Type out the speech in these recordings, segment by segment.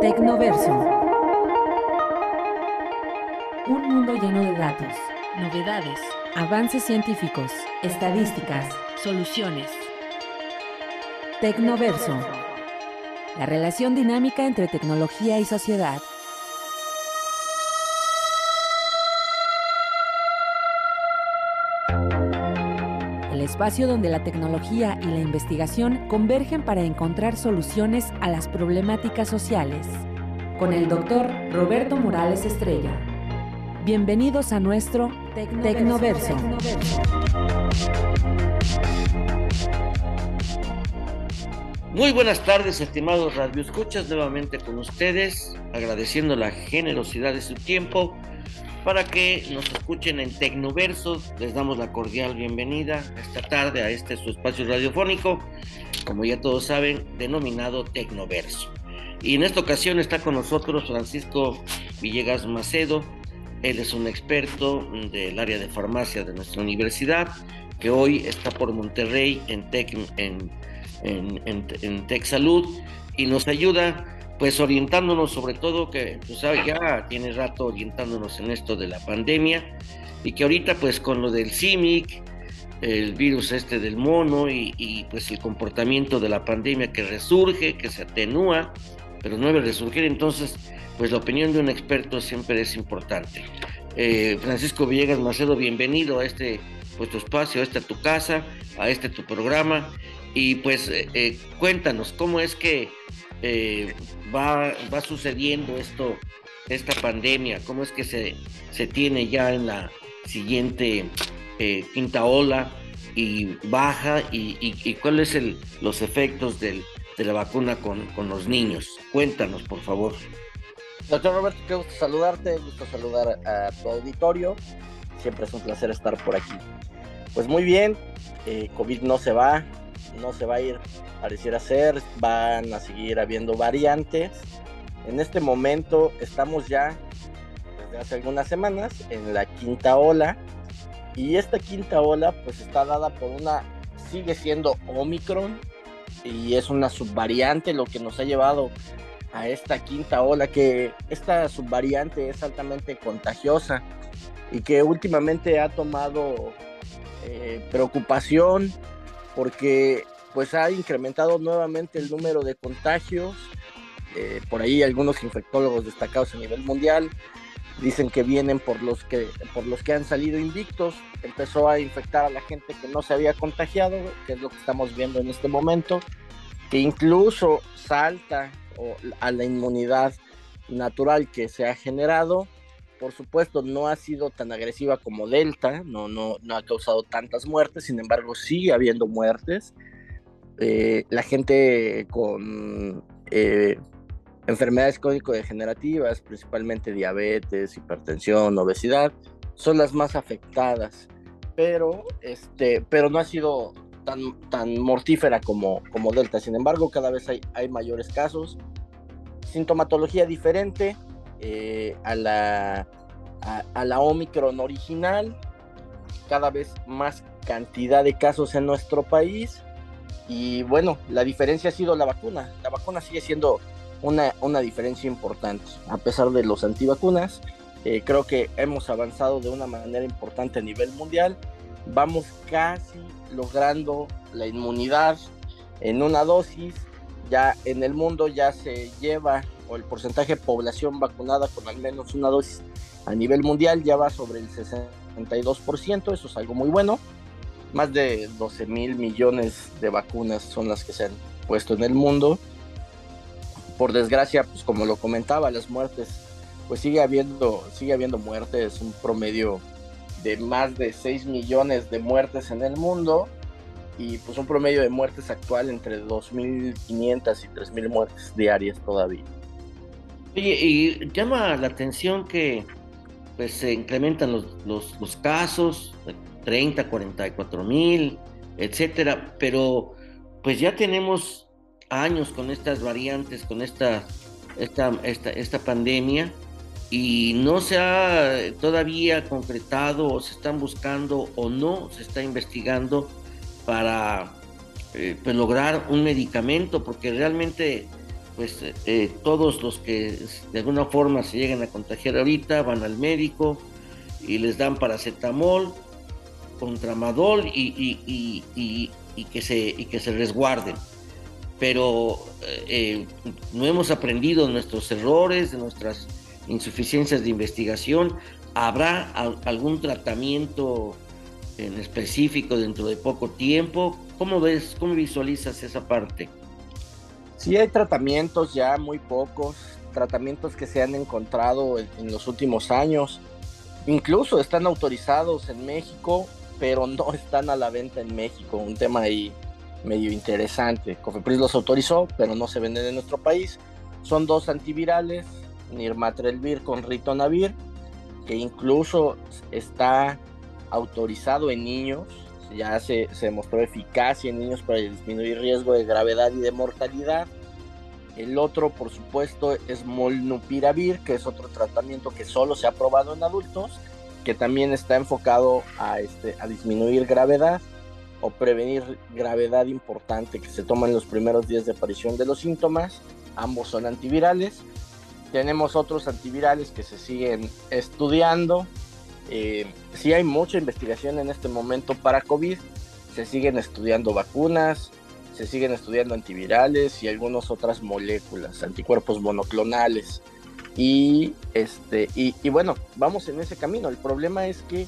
Tecnoverso. Un mundo lleno de datos, novedades, avances científicos, estadísticas, soluciones. Tecnoverso. La relación dinámica entre tecnología y sociedad. Espacio donde la tecnología y la investigación convergen para encontrar soluciones a las problemáticas sociales. Con el doctor Roberto Morales Estrella. Bienvenidos a nuestro Tecnoverso. Muy buenas tardes, estimados radioescuchas, nuevamente con ustedes, agradeciendo la generosidad de su tiempo para que nos escuchen en Tecnoverso. Les damos la cordial bienvenida esta tarde a este su espacio radiofónico, como ya todos saben, denominado Tecnoverso. Y en esta ocasión está con nosotros Francisco Villegas Macedo. Él es un experto del área de farmacia de nuestra universidad, que hoy está por Monterrey en Tec, en en, en, Tech Salud y nos ayuda pues orientándonos sobre todo que pues ya tiene rato orientándonos en esto de la pandemia y que ahorita pues con lo del CIMIC, el virus este del mono y, y, pues el comportamiento de la pandemia que resurge, que se atenúa, pero no debe resurgir, entonces pues la opinión de un experto siempre es importante. Eh, Francisco Villegas Macedo, bienvenido a este pues, tu espacio, a esta tu casa, a este tu programa y pues eh, eh, cuéntanos, ¿cómo es que eh, va, va sucediendo esto, esta pandemia? ¿Cómo es que se, se tiene ya en la siguiente quinta ola y baja? ¿Y, y, cuáles son los efectos del, de la vacuna con, con, los niños? Cuéntanos, por favor. Doctor Roberto, qué gusto saludarte, gusto saludar a tu auditorio. Siempre es un placer estar por aquí. Pues muy bien, COVID no se va, no se va a ir, pareciera ser, van a seguir habiendo variantes. En este momento estamos ya, desde hace algunas semanas, en la quinta ola. Y esta quinta ola pues está dada por una, sigue siendo Omicron y es una subvariante lo que nos ha llevado a esta quinta ola, que esta subvariante es altamente contagiosa y que últimamente ha tomado eh, preocupación porque pues ha incrementado nuevamente el número de contagios. Eh, por ahí algunos infectólogos destacados a nivel mundial dicen que vienen por los que por los que han salido invictos. Empezó a infectar a la gente que no se había contagiado, que es lo que estamos viendo en este momento, que incluso salta a la inmunidad natural que se ha generado. Por supuesto, no ha sido tan agresiva como Delta, no, no, no ha causado tantas muertes, sin embargo, sigue habiendo muertes. Eh, la gente con eh, enfermedades crónico-degenerativas, principalmente diabetes, hipertensión, obesidad, son las más afectadas, pero, este, pero no ha sido tan, tan mortífera como, como Delta. Sin embargo, cada vez hay, hay mayores casos, sintomatología diferente eh, a, la, a la Omicron original, cada vez más cantidad de casos en nuestro país y bueno, la diferencia ha sido la vacuna. La vacuna sigue siendo una, una diferencia importante. A pesar de los antivacunas, eh, creo que hemos avanzado de una manera importante a nivel mundial. Vamos casi logrando la inmunidad en una dosis. Ya en el mundo ya se lleva, el porcentaje de población vacunada con al menos una dosis a nivel mundial ya va sobre el 62%. Eso es algo muy bueno más de 12 mil millones de vacunas son las que se han puesto en el mundo. Por desgracia, pues como lo comentaba, las muertes, pues sigue habiendo, sigue habiendo muertes, un promedio de más de 6 millones de muertes en el mundo y pues un promedio de muertes actual entre 2.500 y 3.000 muertes diarias todavía. Y llama la atención que pues se incrementan los, los, los casos, 30, 44 mil, etcétera, pero pues ya tenemos años con estas variantes, con esta, esta, esta, esta pandemia y no se ha todavía concretado o se están buscando o no se está investigando para eh, pues, lograr un medicamento porque realmente pues eh, todos los que de alguna forma se lleguen a contagiar ahorita van al médico y les dan paracetamol, contramadol y, y, que, se, y que se resguarden. Pero eh, no hemos aprendido nuestros errores, de nuestras insuficiencias de investigación. ¿Habrá algún tratamiento en específico dentro de poco tiempo? ¿Cómo ves, cómo visualizas esa parte? Sí hay tratamientos ya muy pocos, tratamientos que se han encontrado en, los últimos años. Incluso están autorizados en México, pero no están a la venta en México. Un tema ahí medio interesante. Cofepris los autorizó, pero no se venden en nuestro país. Son dos antivirales, Nirmatrelvir con Ritonavir, que incluso está autorizado en niños ya se, se demostró eficacia en niños para disminuir riesgo de gravedad y de mortalidad. El otro, por supuesto, es Molnupiravir, que es otro tratamiento que solo se ha probado en adultos, que también está enfocado a, este, a disminuir gravedad o prevenir gravedad importante que se toma en los primeros días de aparición de los síntomas. Ambos son antivirales. Tenemos otros antivirales que se siguen estudiando, eh, sí hay mucha investigación en este momento para COVID. Se siguen estudiando vacunas, se siguen estudiando antivirales y algunas otras moléculas, anticuerpos monoclonales. Y, este, y, bueno, vamos en ese camino. El problema es que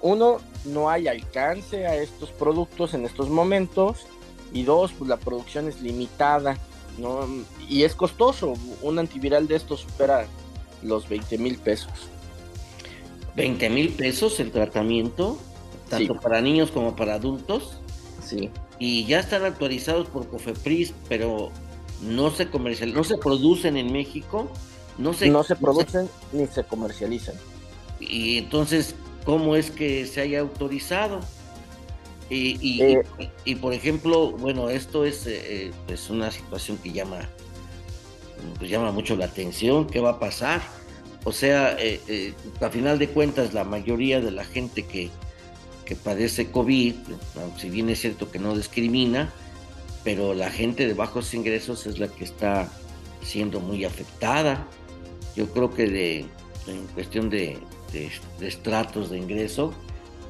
uno, no hay alcance a estos productos en estos momentos. Y dos, pues la producción es limitada. ¿no? Y es costoso. Un antiviral de estos supera los 20 mil pesos. 20 mil pesos el tratamiento, tanto para niños como para adultos. Sí. Y ya están actualizados por Cofepris, pero no se comercializan, no se producen en México. No se, no se producen ni se comercializan. Y entonces, ¿cómo es que se haya autorizado? Y, y, eh. por ejemplo, bueno, esto es eh, pues una situación que llama, pues llama mucho la atención. ¿Qué va a pasar? O sea, eh, eh, a final de cuentas, la mayoría de la gente que, padece COVID, si bien es cierto que no discrimina, pero la gente de bajos ingresos es la que está siendo muy afectada. Yo creo que de, en cuestión de, estratos de ingreso,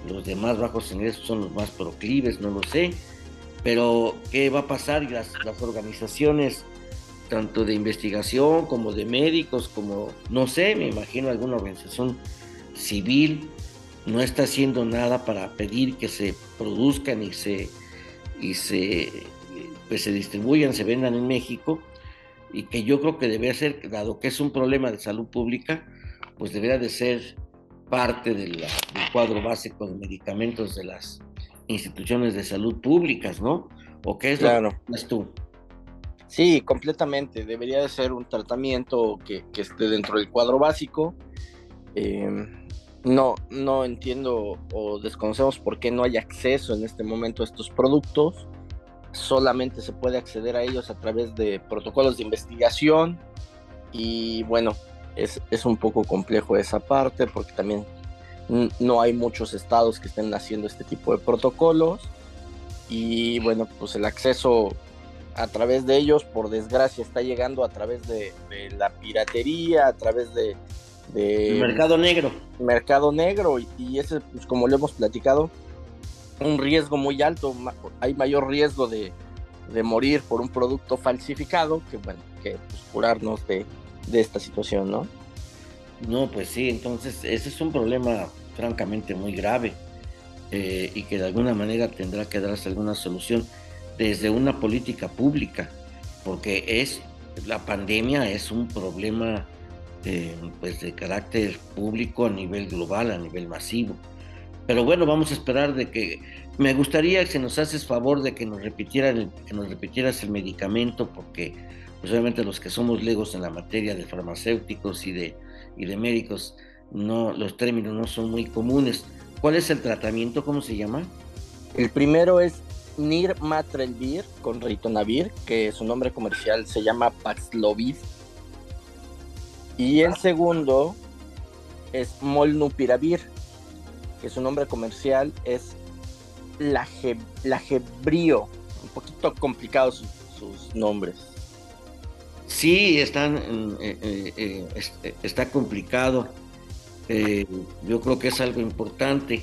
los de más bajos ingresos son los más proclives, no lo sé. Pero, ¿qué va a pasar? Las, las organizaciones tanto de investigación como de médicos, como, no sé, me imagino alguna organización civil, no está haciendo nada para pedir que se produzcan y se, y se, pues se distribuyan, se vendan en México, y que yo creo que debe ser, dado que es un problema de salud pública, pues debería de ser parte del cuadro básico de medicamentos de las instituciones de salud públicas, ¿no? ¿O qué es lo que tú? Sí, completamente. Debería de ser un tratamiento que, esté dentro del cuadro básico. Em, no, no entiendo o desconocemos por qué no hay acceso en este momento a estos productos. Solamente se puede acceder a ellos a través de protocolos de investigación. Y bueno, es, es un poco complejo esa parte porque también no hay muchos estados que estén haciendo este tipo de protocolos. Y bueno, pues el acceso a través de ellos, por desgracia, está llegando a través de, la piratería, a través de, mercado negro. Mercado negro, y, ese, pues, como lo hemos platicado, un riesgo muy alto, hay mayor riesgo de, morir por un producto falsificado que, bueno, que pues, curarnos de, esta situación, ¿no? No, pues sí, entonces ese es un problema francamente muy grave eh, y que de alguna manera tendrá que darse alguna solución desde una política pública, porque es la pandemia es un problema pues de carácter público a nivel global, a nivel masivo. Pero bueno, vamos a esperar de que me gustaría que nos haces favor de que nos repitieran que nos repitieras el medicamento porque pues obviamente los que somos legos en la materia de farmacéuticos y de y de médicos no los términos no son muy comunes. ¿Cuál es el tratamiento? ¿Cómo se llama? El primero es Nirmatrelvir con Ritonavir, que su nombre comercial se llama Paxlovid. Y el segundo es Molnupiravir, que su nombre comercial es Lagebrio. Un poquito complicados sus, nombres. Sí, están, eh, eh, está complicado. yo creo que es algo importante.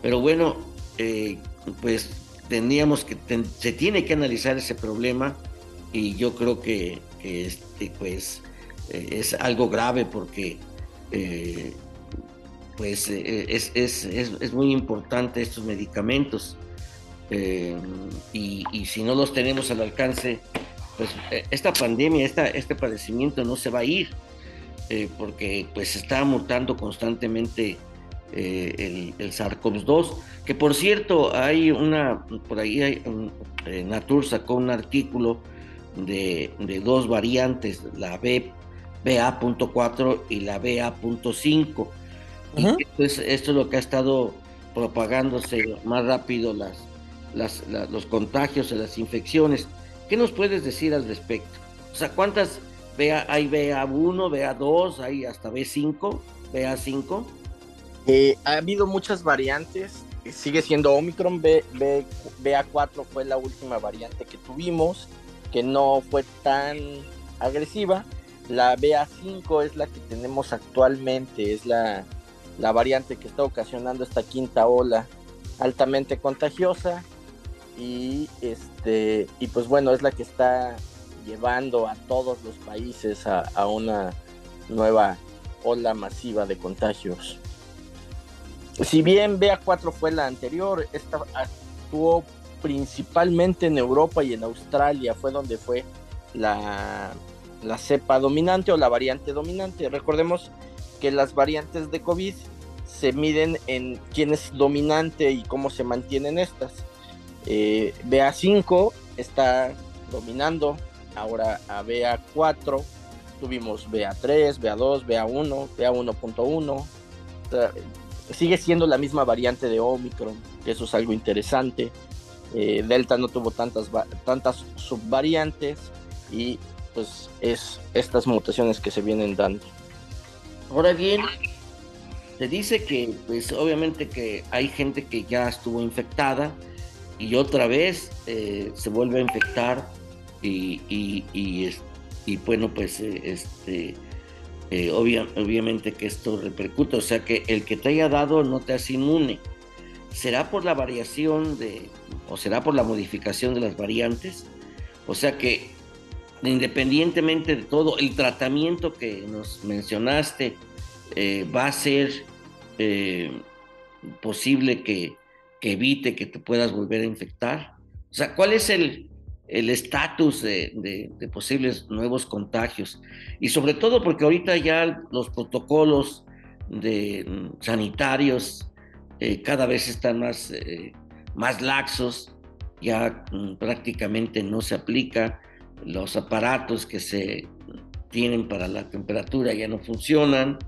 Pero bueno, pues teníamos que, se tiene que analizar ese problema y yo creo que, este, pues es algo grave porque pues es, es, es, muy importante estos medicamentos y, y, si no los tenemos al alcance pues eh, esta pandemia, esta, este padecimiento no se va a ir, eh, porque pues está mutando constantemente eh, el, el SARS-CoV-2, que por cierto hay una, por ahí hay, Natur sacó un artículo de, dos variantes, la B, BA.4 y la BA.5. Y esto es, lo que ha estado propagándose más rápido las, las, los contagios y las infecciones. ¿Qué nos puedes decir al respecto? O sea, ¿cuántas BA, hay BA1, BA2, hay hasta B5, BA5? Eh, ha habido muchas variantes. Sigue siendo Omicron, B, B, BA4 fue la última variante que tuvimos, que no fue tan agresiva. La BA5 es la que tenemos actualmente, es la, la variante que está ocasionando esta quinta ola altamente contagiosa y este y pues bueno es la que está llevando a todos los países a, una nueva ola masiva de contagios. Si bien BA4 fue la anterior, esta actuó principalmente en Europa y en Australia, fue donde fue la, la cepa dominante o la variante dominante. Recordemos que las variantes de COVID se miden en quién es dominante y cómo se mantienen estas. Eh, BA5 está dominando ahora a BA4. Tuvimos BA3, BA2, BA1, BA1.1. Sigue siendo la misma variante de Omicron, eso es algo interesante. Eh, Delta no tuvo tantas, tantas subvariantes y pues es estas mutaciones que se vienen dando. Ahora bien, se dice que pues obviamente que hay gente que ya estuvo infectada, y otra vez eh, se vuelve a infectar y, y, bueno, pues eh, este, eh, obviamente que esto repercute, o sea que el que te haya dado no te hace inmune. ¿Será por la variación de, o será por la modificación de las variantes? O sea que independientemente de todo, el tratamiento que nos mencionaste va a ser posible que, evite que te puedas volver a infectar? O sea, ¿cuál es el estatus de, posibles nuevos contagios? Y sobre todo porque ahorita ya los protocolos de, mm, sanitarios eh, cada vez están más, eh, más laxos, ya mm, prácticamente no se aplica, los aparatos que se tienen para la temperatura ya no funcionan,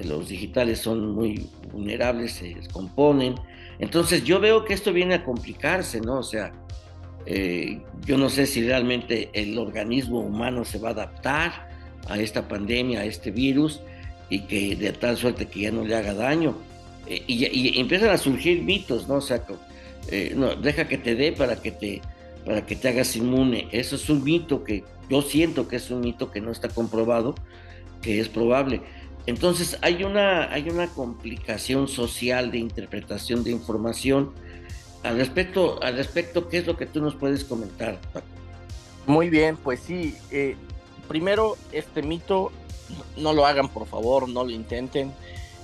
los digitales son muy vulnerables, se descomponen, entonces yo veo que esto viene a complicarse, ¿no? O sea, eh, yo no sé si realmente el organismo humano se va a adaptar a esta pandemia, a este virus, y que de tal suerte que ya no le haga daño. Eh, y, empiezan a surgir mitos, ¿no? O sea, eh, no, deja que te dé para que te, para que te hagas inmune. Eso es un mito que yo siento que es un mito que no está comprobado, que es probable. Entonces hay una, hay una complicación social de interpretación de información. Al respecto, al respecto, ¿qué es lo que tú nos puedes comentar, Muy bien, pues sí. Eh, primero, este mito, no lo hagan por favor, no lo intenten.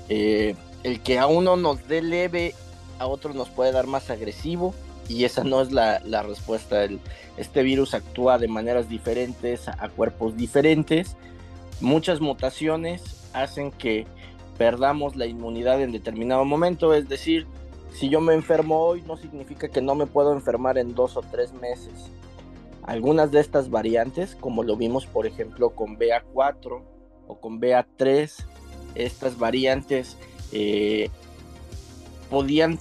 Eh, el que a uno nos dé leve, a otro nos puede dar más agresivo y esa no es la, respuesta. este virus actúa de maneras diferentes a cuerpos diferentes, muchas mutaciones hacen que perdamos la inmunidad en determinado momento. Es decir, si yo me enfermo hoy no significa que no me puedo enfermar en dos o tres meses. Algunas de estas variantes, como lo vimos por ejemplo con BA4 o con BA3, estas variantes eh, podían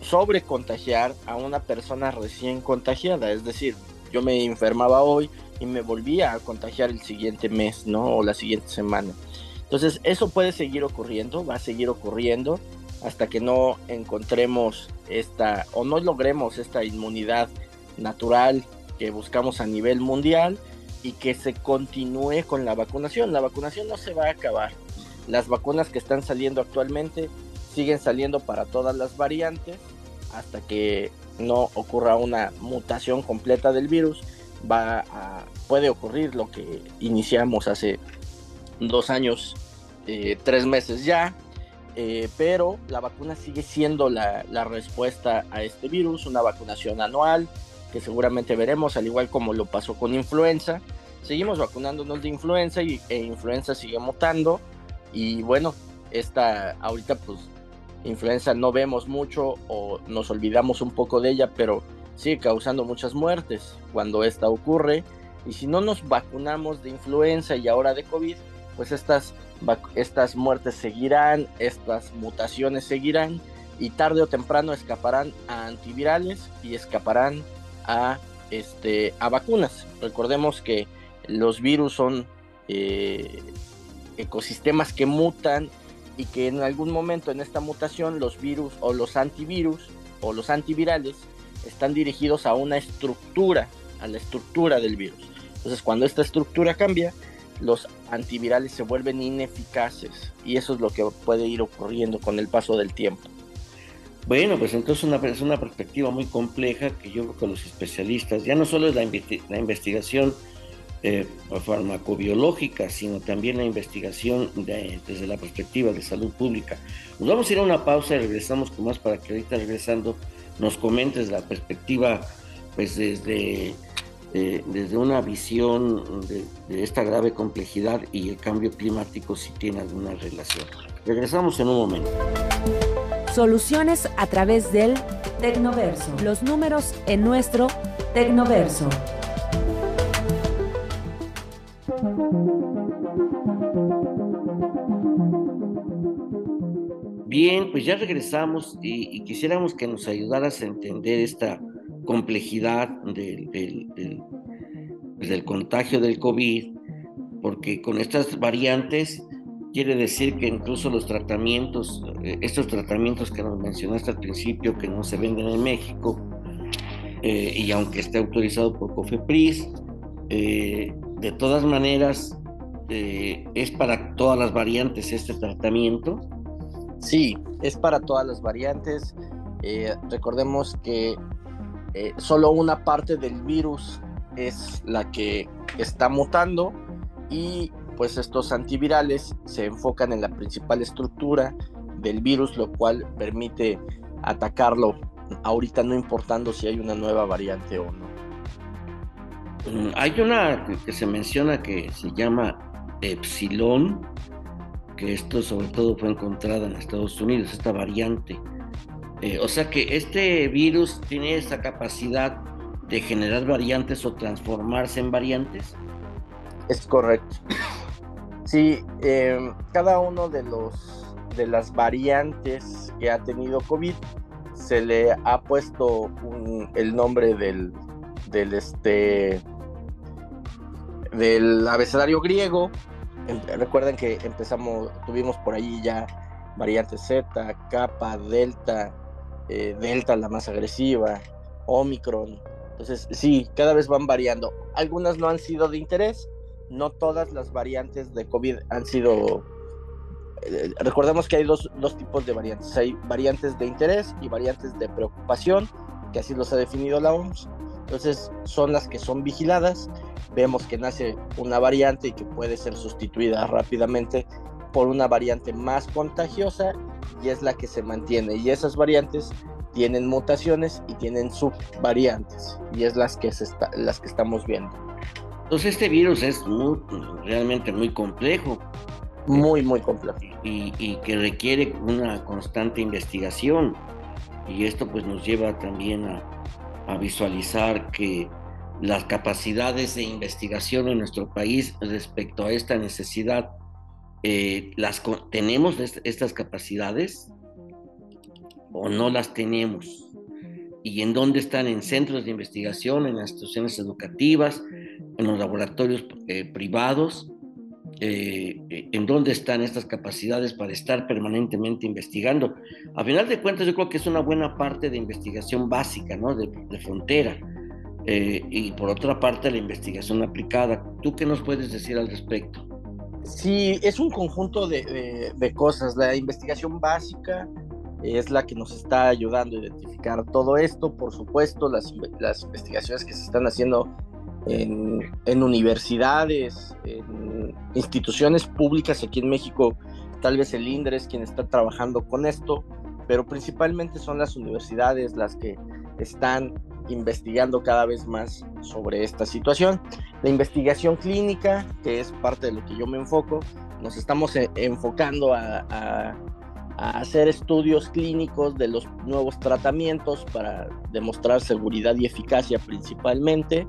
sobrecontagiar a una persona recién contagiada. Es decir, yo me enfermaba hoy y me volvía a contagiar el siguiente mes, ¿no? O la siguiente semana. Entonces, eso puede seguir ocurriendo, va a seguir ocurriendo hasta que no encontremos esta o no logremos esta inmunidad natural que buscamos a nivel mundial y que se continúe con la vacunación. La vacunación no se va a acabar. Las vacunas que están saliendo actualmente siguen saliendo para todas las variantes hasta que no ocurra una mutación completa del virus. Va a, puede ocurrir lo que iniciamos hace dos años, eh, tres meses ya, eh, pero la vacuna sigue siendo la, respuesta a este virus, una vacunación anual que seguramente veremos, al igual como lo pasó con influenza. Seguimos vacunándonos de influenza y e influenza sigue mutando y bueno, esta ahorita pues influenza no vemos mucho o nos olvidamos un poco de ella, pero sigue causando muchas muertes cuando esta ocurre. Y si no nos vacunamos de influenza y ahora de COVID, pues estas, estas muertes seguirán, estas mutaciones seguirán y tarde o temprano escaparán a antivirales y escaparán a, este, a vacunas. Recordemos que los virus son eh, ecosistemas que mutan y que en algún momento en esta mutación los virus o los antivirus o los antivirales están dirigidos a una estructura, a la estructura del virus. Entonces cuando esta estructura cambia, los antivirales se vuelven ineficaces y eso es lo que puede ir ocurriendo con el paso del tiempo. Bueno, pues entonces una, es una perspectiva muy compleja que yo creo que los especialistas, ya no solo es la, investigación eh, farmacobiológica, sino también la investigación desde la perspectiva de salud pública. Nos vamos a ir a una pausa y regresamos con más para que ahorita regresando nos comentes la perspectiva pues desde, eh, desde una visión de, esta grave complejidad y el cambio climático si tiene alguna relación. Regresamos en un momento. Soluciones a través del Tecnoverso. Los números en nuestro Tecnoverso. Bien, pues ya regresamos y, quisiéramos que nos ayudaras a entender esta complejidad del, pues, del, contagio del COVID, porque con estas variantes quiere decir que incluso los tratamientos, eh, estos tratamientos que nos mencionaste al principio, que no se venden en México, eh, y aunque esté autorizado por COFEPRIS, eh, de todas maneras es para todas las variantes este tratamiento Sí, es para todas las variantes. Recordemos que solo una parte del virus es la que está mutando y pues estos antivirales se enfocan en la principal estructura del virus, lo cual permite atacarlo ahorita no importando si hay una nueva variante o no. Mm, hay una que se menciona que se llama Epsilon, que esto sobre todo fue encontrada en Estados Unidos, esta variante. Eh, o sea que este virus tiene esa capacidad de generar variantes o transformarse en variantes. Es correcto. Sí, em, cada uno de los de las variantes que ha tenido COVID se le ha puesto el nombre del, del este del abecedario griego Em, recuerden que empezamos, tuvimos por ahí ya variantes Z, Kappa, Delta, eh, Delta la más agresiva, Omicron. Entonces, sí, cada vez van variando. Algunas no han sido de interés, no todas las variantes de COVID han sido... Eh, recordemos que hay dos, dos tipos de variantes. Hay variantes de interés y variantes de preocupación, que así los ha definido la OMS. Entonces, son las que son vigiladas vemos que nace una variante y que puede ser sustituida rápidamente por una variante más contagiosa y es la que se mantiene. Y esas variantes tienen mutaciones y tienen subvariantes y es las que, se las que estamos viendo. Entonces este virus es realmente muy complejo. Muy, muy complejo. Y, y, que requiere una constante investigación. Y esto pues nos lleva también a, a visualizar que las capacidades de investigación en nuestro país respecto a esta necesidad, eh, las ¿tenemos estas capacidades o no las tenemos? ¿Y en dónde están? En centros de investigación, en las instituciones educativas, en los laboratorios eh, privados. Eh, en dónde están estas capacidades para estar permanentemente investigando. A final de cuentas, yo creo que es una buena parte de investigación básica, ¿no? De, de frontera eh, y por otra parte la investigación aplicada. ¿Tú qué nos puedes decir al respecto? Sí, es un conjunto de, de, cosas. La investigación básica es la que nos está ayudando a identificar todo esto. Por supuesto, las, las investigaciones que se están haciendo en, en, universidades, en instituciones públicas aquí en México, tal vez el INDRE es quien está trabajando con esto, pero principalmente son las universidades las que están investigando cada vez más sobre esta situación. La investigación clínica, que es parte de lo que yo me enfoco, nos estamos e, enfocando a, hacer estudios clínicos de los nuevos tratamientos para demostrar seguridad y eficacia principalmente.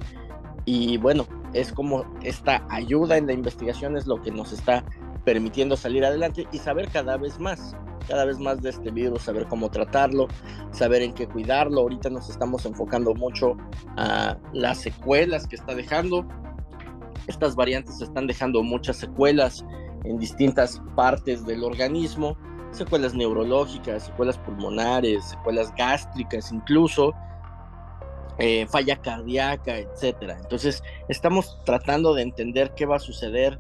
Y bueno, es como esta ayuda en la investigación es lo que nos está permitiendo salir adelante y saber cada vez más cada vez más de este virus, saber cómo tratarlo, saber en qué cuidarlo. Ahorita nos estamos enfocando mucho a las secuelas que está dejando. Estas variantes están dejando muchas secuelas en distintas partes del organismo, secuelas neurológicas, secuelas pulmonares, secuelas gástricas incluso, eh, falla cardíaca, etcétera. Entonces, estamos tratando de entender qué va a suceder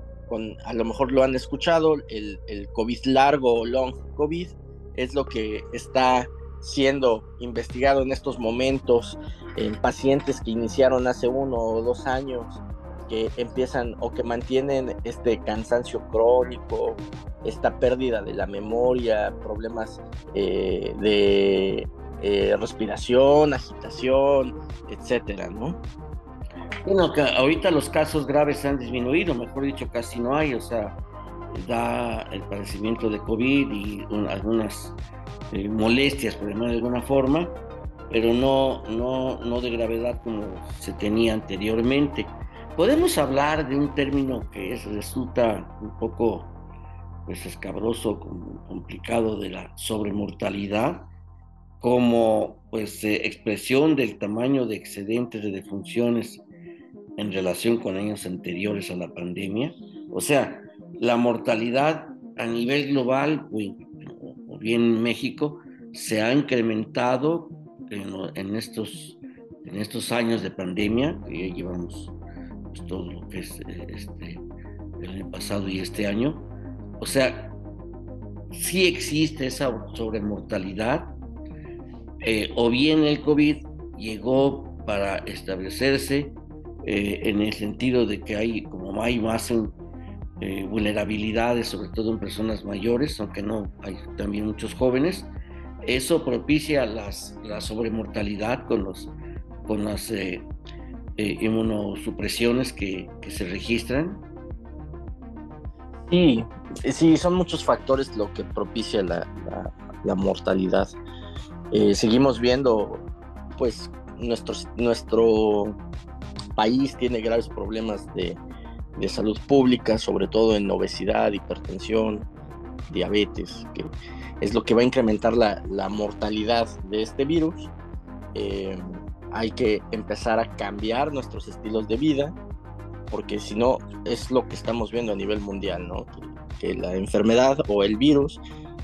a lo mejor lo han escuchado, el, el COVID largo o long COVID es lo que está siendo investigado en estos momentos en pacientes que iniciaron hace uno o dos años, que empiezan o que mantienen este cansancio crónico, esta pérdida de la memoria, problemas eh, de eh, respiración, agitación, etcétera, ¿no? Bueno, que ahorita los casos graves han disminuido, mejor dicho, casi no hay, o sea, da el padecimiento de COVID y algunas eh, molestias, por ejemplo, de alguna forma, pero no, no, no de gravedad como se tenía anteriormente. Podemos hablar de un término que resulta un poco pues, escabroso, complicado de la sobremortalidad, como pues eh, expresión del tamaño de excedentes de defunciones en relación con años anteriores a la pandemia. O sea, la mortalidad a nivel global o, bien en México se ha incrementado en, estos, en estos años de pandemia, que ya llevamos todo lo que es eh, este, el año pasado y este año. O sea, sí existe esa sobremortalidad, eh, o bien el COVID llegó para establecerse eh, en el sentido de que hay, como hay más eh, vulnerabilidades, sobre todo en personas mayores, aunque no hay también muchos jóvenes, eso propicia las, la sobremortalidad con, los, con las eh, inmunosupresiones que, que, se registran. Sí, sí, son muchos factores lo que propicia la, la, la mortalidad. seguimos viendo, pues, nuestro, nuestro país tiene graves problemas de, salud pública, sobre todo en obesidad, hipertensión, diabetes, que es lo que va a incrementar la, mortalidad de este virus. Eh, hay que empezar a cambiar nuestros estilos de vida, porque si no, es lo que estamos viendo a nivel mundial, ¿no? que, la enfermedad o el virus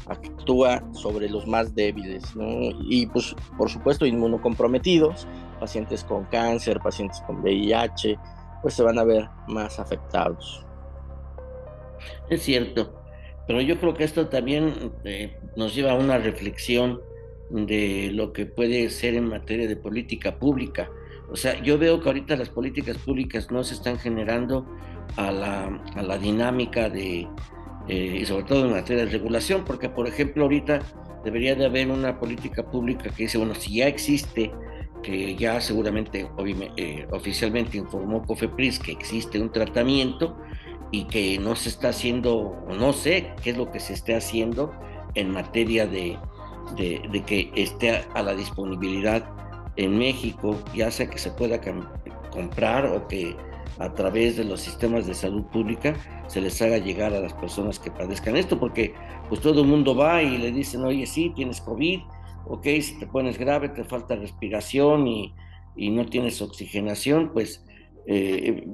actúa sobre los más débiles, ¿no? Y pues, por supuesto, inmunocomprometidos, pacientes con cáncer, pacientes con VIH, pues se van a ver más afectados. Es cierto, pero yo creo que esto también eh, nos lleva a una reflexión de lo que puede ser en materia de política pública. O sea, yo veo que ahorita las políticas públicas no se están generando a la, a la dinámica de, eh, y sobre todo en materia de regulación, porque por ejemplo ahorita debería de haber una política pública que dice, bueno, si ya existe que ya seguramente eh, oficialmente informó COFEPRIS que existe un tratamiento y que no se está haciendo, o no sé qué es lo que se esté haciendo en materia de, de, que esté a la disponibilidad en México, ya sea que se pueda comprar o que a través de los sistemas de salud pública se les haga llegar a las personas que padezcan esto, porque pues todo el mundo va y le dicen, oye, sí, tienes COVID, ok, si te pones grave, te falta respiración y, no tienes oxigenación, pues eh,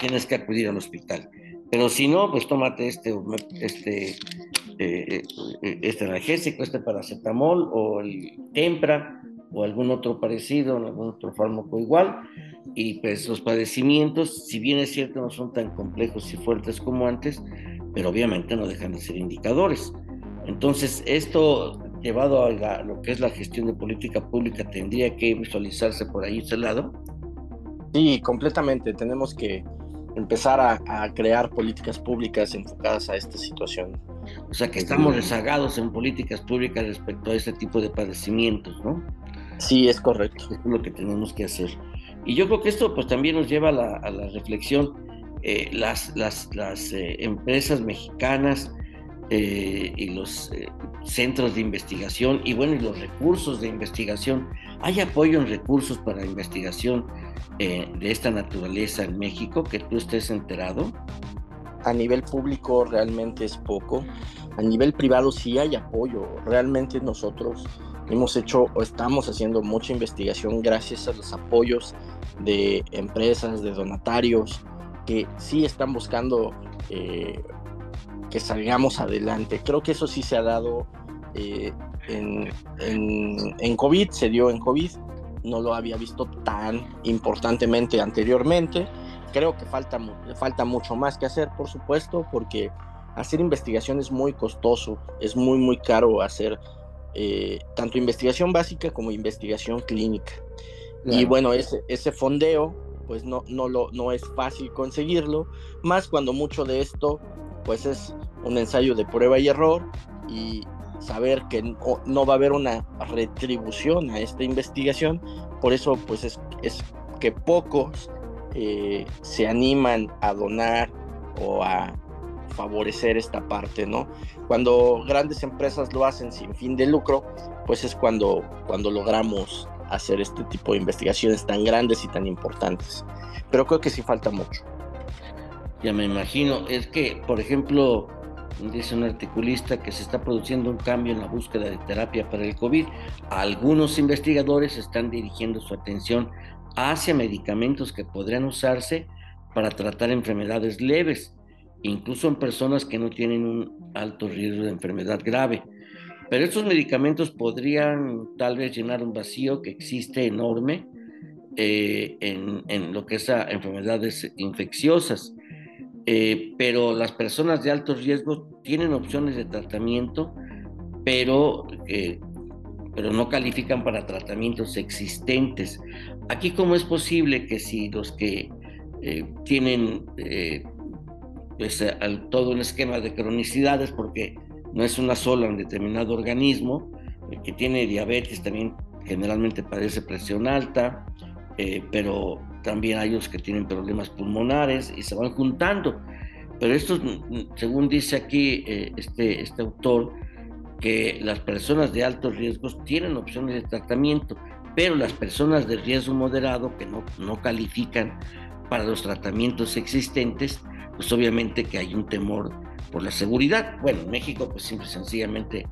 tienes que acudir al hospital. Pero si no, pues tómate este, este, eh, este analgésico, este paracetamol o el tempra, o algún otro parecido, algún otro fármaco igual, y pues los padecimientos, si bien es cierto, no son tan complejos y fuertes como antes, pero obviamente no dejan de ser indicadores. Entonces, esto llevado a lo que es la gestión de política pública tendría que visualizarse por ahí ese lado. Sí, completamente. Tenemos que empezar a, crear políticas públicas enfocadas a esta situación. O sea que estamos rezagados en políticas públicas respecto a este tipo de padecimientos, ¿no? Sí, es correcto. es lo que tenemos que hacer. Y yo creo que esto pues también nos lleva a la, reflexión. Eh, las las, las eh, empresas mexicanas eh, y los centros de investigación y bueno, y los recursos de investigación. ¿Hay apoyo en recursos para investigación de esta naturaleza en México que tú estés enterado? A nivel público realmente es poco. A nivel privado sí hay apoyo. Realmente nosotros hemos hecho o estamos haciendo mucha investigación gracias a los apoyos de empresas, de donatarios, que sí están buscando eh, que salgamos adelante. Creo que eso sí se ha dado eh, en, en, COVID, se dio en COVID, no lo había visto tan importantemente anteriormente. Creo que falta, falta mucho más que hacer, por supuesto, porque hacer investigación es muy costoso, es muy, muy caro hacer eh, tanto investigación básica como investigación clínica. Y bueno, ese, ese fondeo, pues no, no, lo, no es fácil conseguirlo, más cuando mucho de esto, pues es un ensayo de prueba y error y saber que no, va a haber una retribución a esta investigación, por eso pues es, es que pocos eh, se animan a donar o a favorecer esta parte, ¿no? Cuando grandes empresas lo hacen sin fin de lucro, pues es cuando, cuando logramos hacer este tipo de investigaciones tan grandes y tan importantes. Pero creo que sí falta mucho. Ya me imagino, es que, por ejemplo, dice un articulista que se está produciendo un cambio en la búsqueda de terapia para el COVID. Algunos investigadores están dirigiendo su atención hacia medicamentos que podrían usarse para tratar enfermedades leves incluso en personas que no tienen un alto riesgo de enfermedad grave. Pero estos medicamentos podrían tal vez llenar un vacío que existe enorme eh, en, lo que es a enfermedades infecciosas. Eh, pero las personas de alto riesgo tienen opciones de tratamiento, pero, eh, pero no califican para tratamientos existentes. Aquí, ¿cómo es posible que si los que tienen pues, todo un esquema de cronicidades, porque no es una sola en determinado organismo. El que tiene diabetes también generalmente padece presión alta, eh, pero también hay los que tienen problemas pulmonares y se van juntando. Pero esto, según dice aquí eh, este, este autor, que las personas de altos riesgos tienen opciones de tratamiento, pero las personas de riesgo moderado que no, no califican para los tratamientos existentes, pues obviamente que hay un temor por la seguridad. Bueno, en México pues simple sencillamente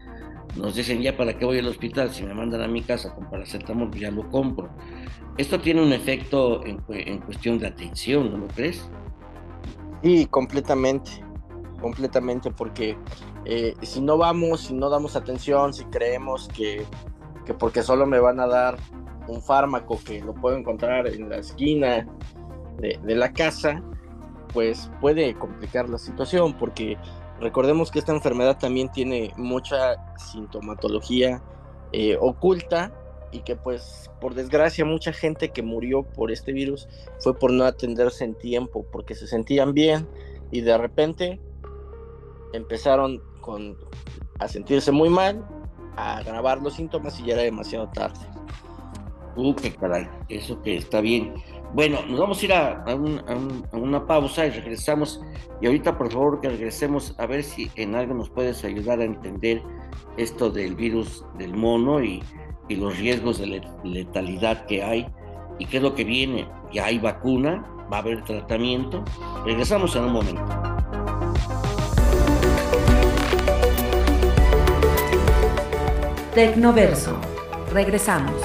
nos dicen ya para qué voy al hospital, si me mandan a mi casa con paracetamol pues ya lo compro. Esto tiene un efecto en, cuestión de atención, ¿no lo crees? Sí, completamente, completamente, porque eh, si no vamos, si no damos atención, si creemos que, que porque solo me van a dar un fármaco que lo puedo encontrar en la esquina de, de la casa, pues puede complicar la situación porque recordemos que esta enfermedad también tiene mucha sintomatología eh, oculta y que pues por desgracia mucha gente que murió por este virus fue por no atenderse en tiempo porque se sentían bien y de repente empezaron con a sentirse muy mal a agravar los síntomas y ya era demasiado tarde. Uh, qué caray, eso que está bien. Bueno, nos vamos a ir a, una pausa y regresamos. Y ahorita, por favor, que regresemos a ver si en algo nos puedes ayudar a entender esto del virus del mono y, los riesgos de letalidad que hay y qué es lo que viene. Ya hay vacuna, va a haber tratamiento. Regresamos en un momento. Tecnoverso. Regresamos.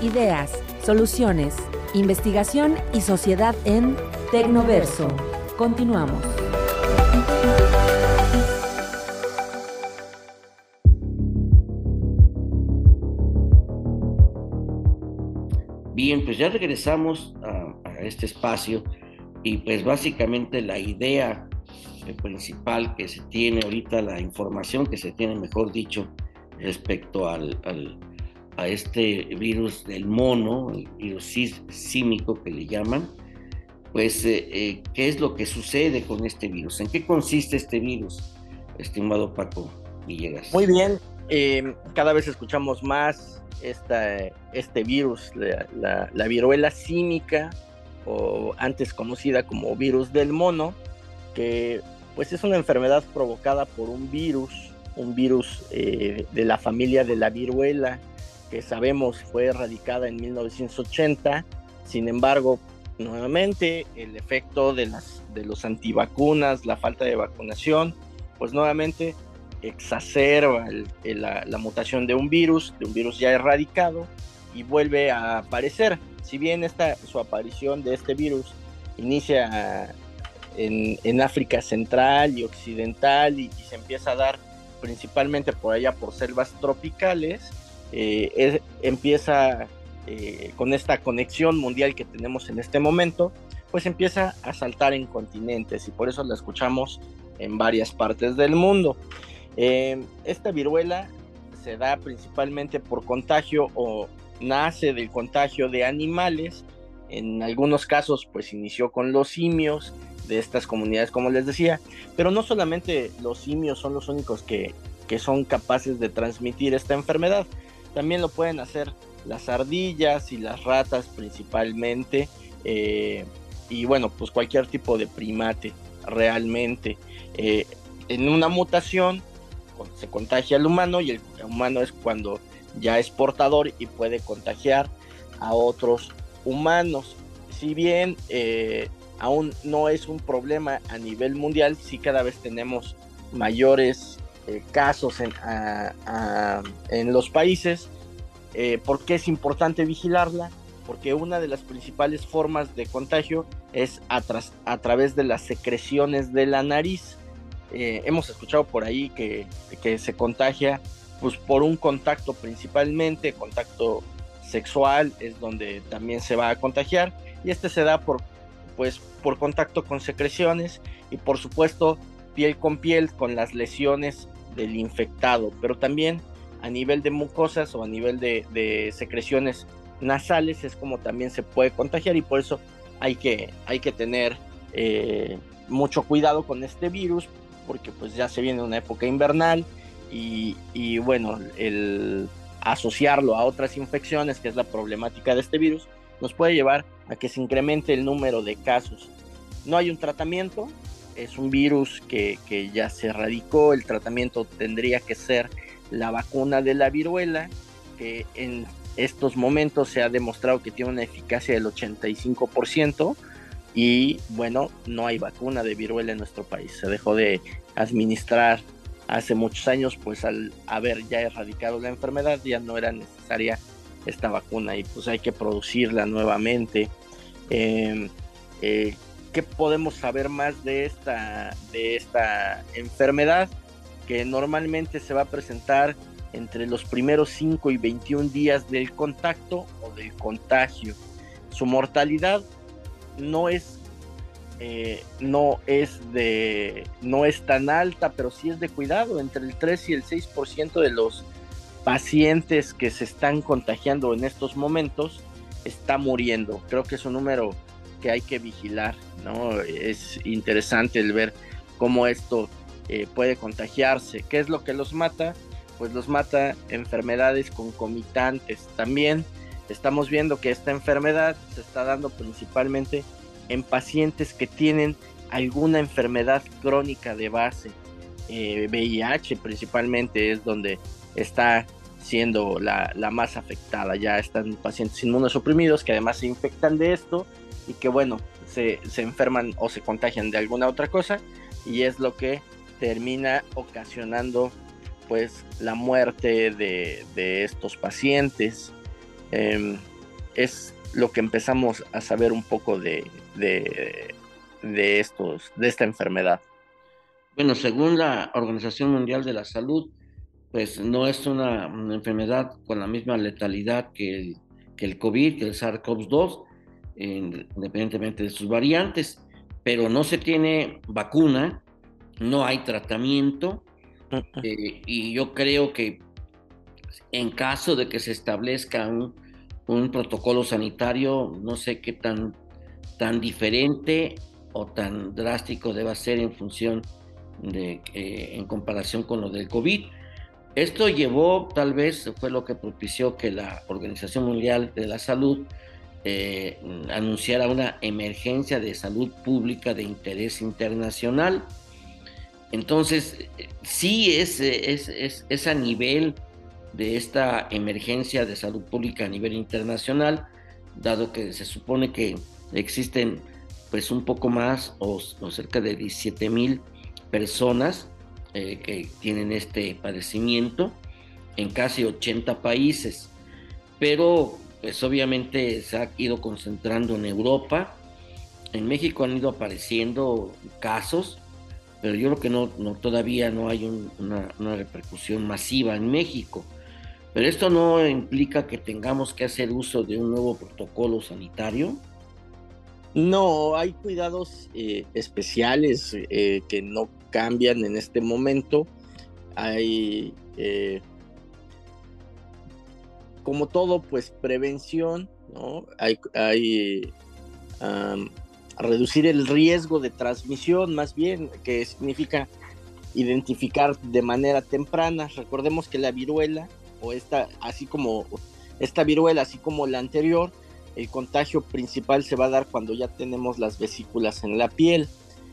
Ideas, soluciones, investigación y sociedad en Tecnoverso. Continuamos. Bien, pues ya regresamos a, este espacio y pues básicamente la idea principal que se tiene ahorita, la información que se tiene, mejor dicho, respecto al, a este virus del mono, el virus símico que le llaman, pues eh, eh, qué es lo que sucede con este virus, en qué consiste este virus, estimado Paco Villegas. Muy bien, eh, cada vez escuchamos más este virus, la, la, viruela símica, o antes conocida como virus del mono, que pues es una enfermedad provocada por un virus, un virus de la familia de la viruela, que sabemos fue erradicada en 1980, sin embargo, nuevamente el efecto de, las, de los antivacunas, la falta de vacunación, pues nuevamente exacerba la, mutación de un virus, de un virus ya erradicado, y vuelve a aparecer. Si bien esta, su aparición de este virus inicia en, África Central y Occidental y, se empieza a dar principalmente por allá por selvas tropicales, eh, empieza eh, con esta conexión mundial que tenemos en este momento, pues empieza a saltar en continentes y por eso la escuchamos en varias partes del mundo. Eh, esta viruela se da principalmente por contagio o nace del contagio de animales. En algunos casos, pues inició con los simios de estas comunidades, como les decía, pero no solamente los simios son los únicos que, que son capaces de transmitir esta enfermedad, también lo pueden hacer las ardillas y las ratas principalmente. Eh, y bueno, pues cualquier tipo de primate realmente. Eh, en una mutación se contagia al humano y el humano es cuando ya es portador y puede contagiar a otros humanos. Si bien eh, aún no es un problema a nivel mundial, sí cada vez tenemos mayores eh, casos en, en, los países. Eh, ¿Por qué es importante vigilarla? Porque una de las principales formas de contagio es a, a través de las secreciones de la nariz. Eh, hemos escuchado por ahí que, se contagia pues, por un contacto principalmente, contacto sexual es donde también se va a contagiar y este se da por pues por contacto con secreciones y por supuesto piel con piel con las lesiones del infectado, pero también a nivel de mucosas o a nivel de, secreciones nasales es como también se puede contagiar y por eso hay que, hay que tener eh, mucho cuidado con este virus porque pues ya se viene una época invernal y, bueno, el asociarlo a otras infecciones, que es la problemática de este virus, nos puede llevar a que se incremente el número de casos. No hay un tratamiento, es un virus que, ya se erradicó, el tratamiento tendría que ser la vacuna de la viruela, que en estos momentos se ha demostrado que tiene una eficacia del 85% y bueno, no hay vacuna de viruela en nuestro país. Se dejó de administrar hace muchos años, pues al haber ya erradicado la enfermedad ya no era necesaria esta vacuna y pues hay que producirla nuevamente. Eh, eh, ¿Qué podemos saber más de esta, de esta enfermedad? Que normalmente se va a presentar entre los primeros 5 y 21 días del contacto o del contagio. Su mortalidad no es, eh, no es, de, no es tan alta, pero sí es de cuidado. Entre el 3 y el 6% de los pacientes que se están contagiando en estos momentos está muriendo. Creo que es un número que hay que vigilar, ¿no? Es interesante el ver cómo esto eh, puede contagiarse. ¿Qué es lo que los mata? Pues los mata enfermedades concomitantes. También estamos viendo que esta enfermedad se está dando principalmente en pacientes que tienen alguna enfermedad crónica de base. VIH eh, principalmente es donde está siendo la, la, más afectada. Ya están pacientes inmunosuprimidos que además se infectan de esto y que bueno, se, enferman o se contagian de alguna otra cosa y es lo que termina ocasionando pues la muerte de, estos pacientes. Em, es lo que empezamos a saber un poco de, de, de, estos, de esta enfermedad. Bueno, según la Organización Mundial de la Salud, pues no es una, enfermedad con la misma letalidad que que el COVID, que el SARS-CoV-2, independientemente de sus variantes, pero no se tiene vacuna, no hay tratamiento, eh, y yo creo que en caso de que se establezca un, un protocolo sanitario, no sé qué tan, tan diferente o tan drástico deba ser en función de, eh, en comparación con lo del COVID. Esto llevó, tal vez, fue lo que propició que la Organización Mundial de la Salud eh, anunciara una emergencia de salud pública de interés internacional. Entonces, sí es, es, es, es a nivel de esta emergencia de salud pública a nivel internacional, dado que se supone que existen pues un poco más o, cerca de 17 mil personas eh, que tienen este padecimiento en casi 80 países, pero pues obviamente se ha ido concentrando en Europa, en México han ido apareciendo casos, pero yo creo que no, no todavía no hay una, una repercusión masiva en México. Pero esto no implica que tengamos que hacer uso de un nuevo protocolo sanitario. No, hay cuidados eh, especiales eh, que no cambian en este momento. Hay, eh, como todo, pues prevención, ¿no? Hay, hay reducir el riesgo de transmisión, más bien, que significa identificar de manera temprana. Recordemos que la viruela, o esta, así como esta viruela, así como la anterior, el contagio principal se va a dar cuando ya tenemos las vesículas en la piel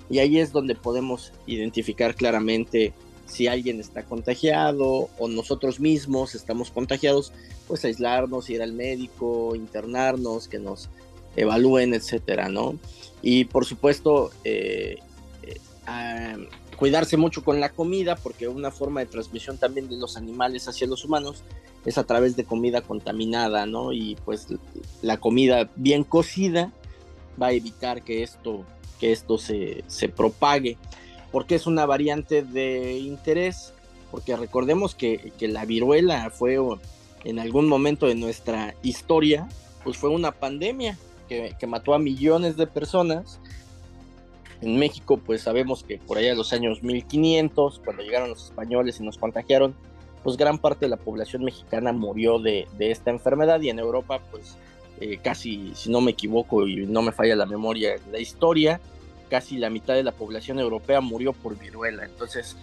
y ahí es donde podemos identificar claramente si alguien está contagiado o nosotros mismos estamos contagiados, pues aislarnos, ir al médico, internarnos, que nos evalúen, etcétera, ¿no? Y por supuesto, eh, eh, cuidarse mucho con la comida, porque una forma de transmisión también de los animales hacia los humanos es a través de comida contaminada, ¿no? Y pues la comida bien cocida va a evitar que esto, que esto se, se propague, porque es una variante de interés, porque recordemos que, que la viruela fue en algún momento de nuestra historia, pues fue una pandemia que, que mató a millones de personas en México, pues sabemos que por allá de los años 1500, cuando llegaron los españoles y nos contagiaron, pues gran parte de la población mexicana murió de, esta enfermedad y en Europa, pues eh, casi, si no me equivoco y no me falla la memoria, la historia, casi la mitad de la población europea murió por viruela. Entonces,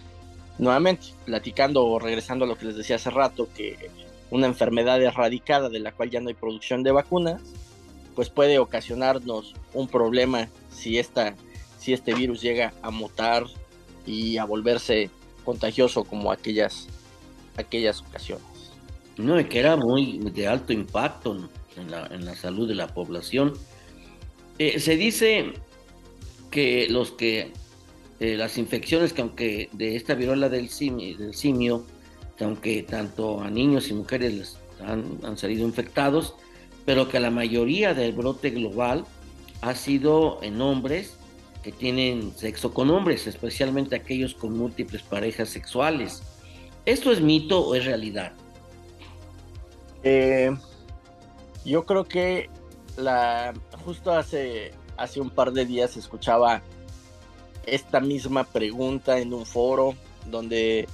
nuevamente, platicando o regresando a lo que les decía hace rato, que una enfermedad erradicada de la cual ya no hay producción de vacunas, pues puede ocasionarnos un problema si esta si este virus llega a mutar y a volverse contagioso como aquellas, aquellas ocasiones. No, y que era muy de alto impacto en la, en la salud de la población. Eh, se dice que los que eh, las infecciones que aunque de esta viruela del simio, del simio que aunque tanto a niños y mujeres han, han salido infectados, pero que la mayoría del brote global ha sido en hombres que tienen sexo con hombres, especialmente aquellos con múltiples parejas sexuales. ¿Esto es mito o es realidad? Eh, yo creo que la justo hace, hace un par de días escuchaba esta misma pregunta en un foro donde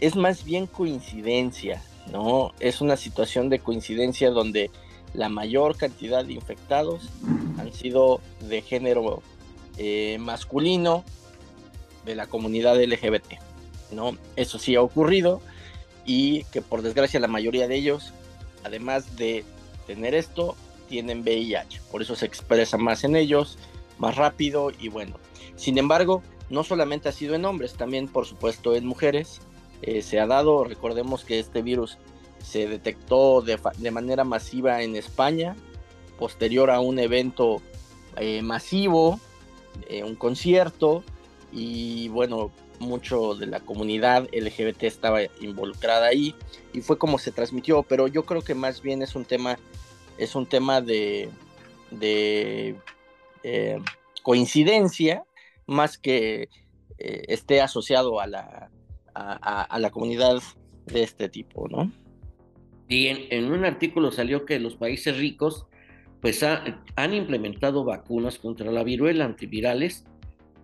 es más bien coincidencia, ¿no? Es una situación de coincidencia donde la mayor cantidad de infectados han sido de género eh, masculino de la comunidad LGBT. ¿no? Eso sí ha ocurrido y que por desgracia la mayoría de ellos, además de tener esto, tienen VIH. Por eso se expresa más en ellos, más rápido y bueno. Sin embargo, no solamente ha sido en hombres, también por supuesto en mujeres. Eh, se ha dado, recordemos que este virus se detectó de, manera masiva en España, posterior a un evento eh, masivo eh, un concierto y bueno, mucho de la comunidad LGBT estaba involucrada ahí y fue como se transmitió, pero yo creo que más bien es un tema, es un tema de, de eh, coincidencia más que eh, esté asociado a la, a, la comunidad de este tipo, ¿no? Y en, un artículo salió que los países ricos pues han implementado vacunas contra la viruela antivirales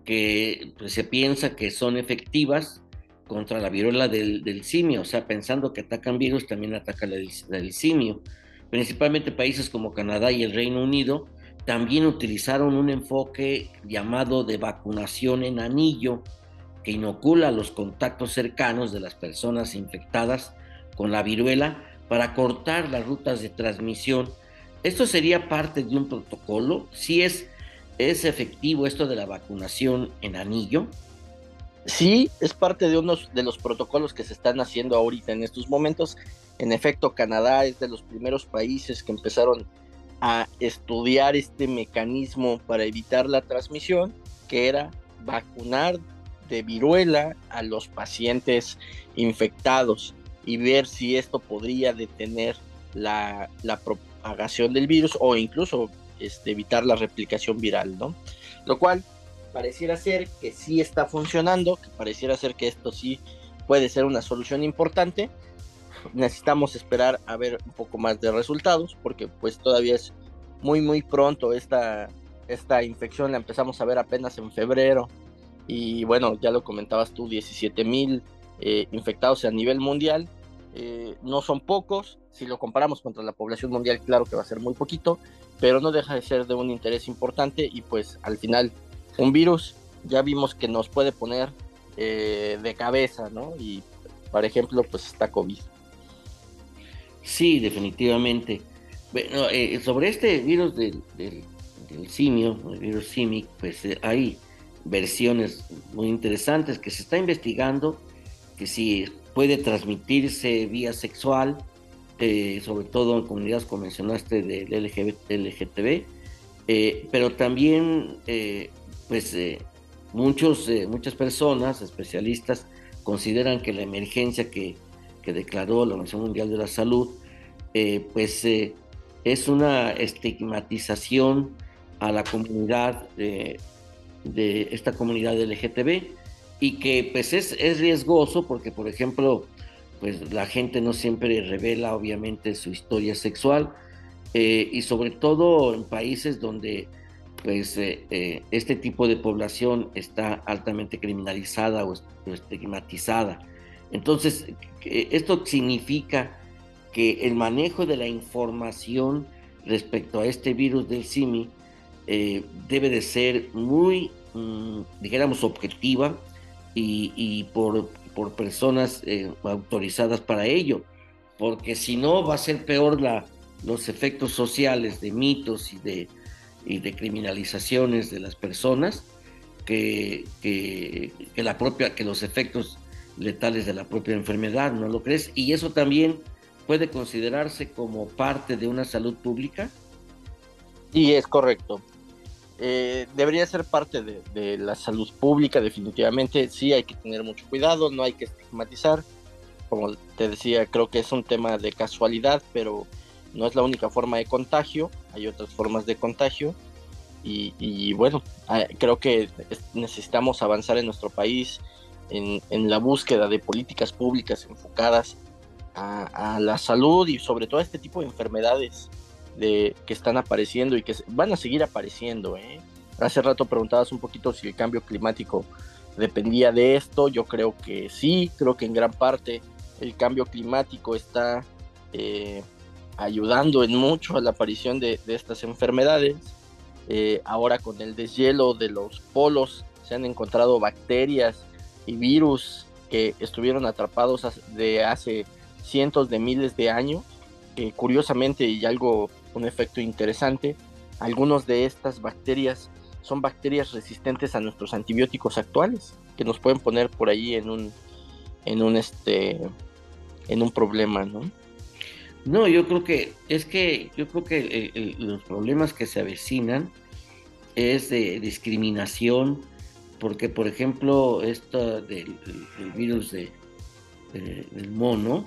que pues, se piensa que son efectivas contra la viruela del, simio, o sea, pensando que atacan virus, también atacan la del, simio. Principalmente países como Canadá y el Reino Unido también utilizaron un enfoque llamado de vacunación en anillo, que inocula los contactos cercanos de las personas infectadas con la viruela para cortar las rutas de transmisión. Esto sería parte de un protocolo, si es, es efectivo esto de la vacunación en anillo. Sí, es parte de uno de los protocolos que se están haciendo ahorita en estos momentos. En efecto, Canadá es de los primeros países que empezaron a estudiar este mecanismo para evitar la transmisión, que era vacunar de viruela a los pacientes infectados y ver si esto podría detener la, propagación del virus o incluso este, evitar la replicación viral, ¿no? Lo cual pareciera ser que sí está funcionando, que pareciera ser que esto sí puede ser una solución importante. Necesitamos esperar a ver un poco más de resultados porque pues todavía es muy muy pronto esta, esta infección la empezamos a ver apenas en febrero y bueno, ya lo comentabas tú, 17 mil eh, infectados a nivel mundial. Eh, no son pocos, si lo comparamos contra la población mundial, claro que va a ser muy poquito, pero no deja de ser de un interés importante y pues al final un virus ya vimos que nos puede poner eh, de cabeza, ¿no? Y por ejemplo, pues está COVID. Sí, definitivamente. Bueno, sobre este virus del, del, simio, el virus simic, pues hay versiones muy interesantes que se está investigando, que si puede transmitirse vía sexual, eh, sobre todo en comunidades como mencionaste del LGBT, LGTB, eh, pero también eh, pues muchos, muchas personas, especialistas, consideran que la emergencia que, declaró la Organización Mundial de la Salud, pues es una estigmatización a la comunidad de esta comunidad LGTB y que pues es, es riesgoso porque por ejemplo pues la gente no siempre revela obviamente su historia sexual eh, y sobre todo en países donde pues eh, eh, este tipo de población está altamente criminalizada o, estigmatizada. Entonces, esto significa que el manejo de la información respecto a este virus del SIMI debe de ser muy Mm, objetiva y, por, por, personas eh, autorizadas para ello, porque si no va a ser peor la, los efectos sociales de mitos y de, y de criminalizaciones de las personas que, que, la propia, que los efectos letales de la propia enfermedad, ¿no lo crees? Y eso también puede considerarse como parte de una salud pública. Y es correcto. Eh, debería ser parte de, la salud pública, definitivamente. Sí, hay que tener mucho cuidado, no hay que estigmatizar. Como te decía, creo que es un tema de casualidad, pero no es la única forma de contagio. Hay otras formas de contagio. Y, bueno, ah, creo que necesitamos avanzar en nuestro país en, la búsqueda de políticas públicas enfocadas a, a la salud y sobre todo a este tipo de enfermedades de, que están apareciendo y que van a seguir apareciendo. ¿eh? Hace rato preguntabas un poquito si el cambio climático dependía de esto. Yo creo que sí, creo que en gran parte el cambio climático está eh, ayudando en mucho a la aparición de, estas enfermedades. Eh, ahora con el deshielo de los polos se han encontrado bacterias y virus que estuvieron atrapados de hace cientos de miles de años, curiosamente y algo un efecto interesante. Algunos de estas bacterias son bacterias resistentes a nuestros antibióticos actuales, que nos pueden poner por ahí en un, en un, este, en un problema, ¿no? No, yo creo que es que yo creo que los problemas que se avecinan es de discriminación, porque por ejemplo esto del, virus de, del mono,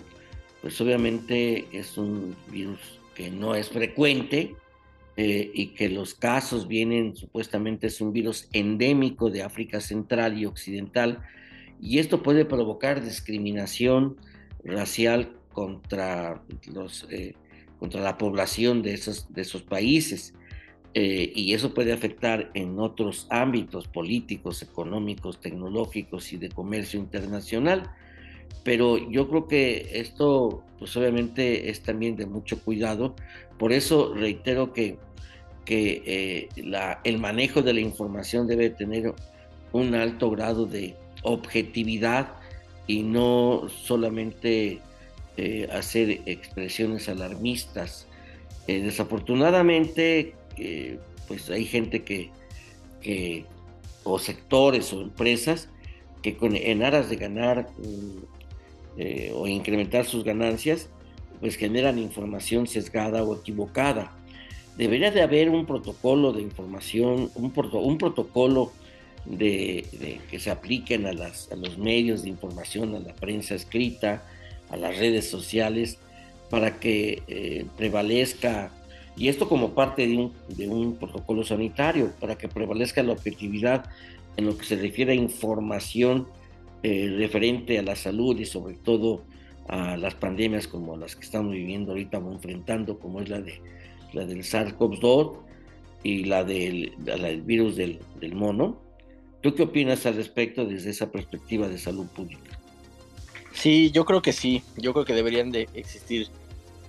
pues obviamente es un virus que no es frecuente eh, y que los casos vienen, supuestamente es un virus endémico de África Central y Occidental, y esto puede provocar discriminación racial contra, los, eh, contra la población de esos, de esos países. Eh, y eso puede afectar en otros ámbitos políticos, económicos, tecnológicos y de comercio internacional. Pero yo creo que esto, pues obviamente es también de mucho cuidado. Por eso reitero que, que eh, la, el manejo de la información debe tener un alto grado de objetividad y no solamente eh, hacer expresiones alarmistas. desafortunadamente, pues hay gente que, o sectores o empresas que en aras de ganar eh, o incrementar sus ganancias, pues generan información sesgada o equivocada. Debería de haber un protocolo de información, un, un protocolo de, que se apliquen a, las, a los medios de información, a la prensa escrita, a las redes sociales, para que eh, prevalezca y esto como parte de un, protocolo sanitario para que prevalezca la objetividad en lo que se refiere a información eh, referente a la salud y sobre todo a las pandemias como las que estamos viviendo ahorita o enfrentando, como es la, de, la del SARS-CoV-2 y la del, virus del, mono. ¿Tú qué opinas al respecto desde esa perspectiva de salud pública? Sí, yo creo que sí. Yo creo que deberían de existir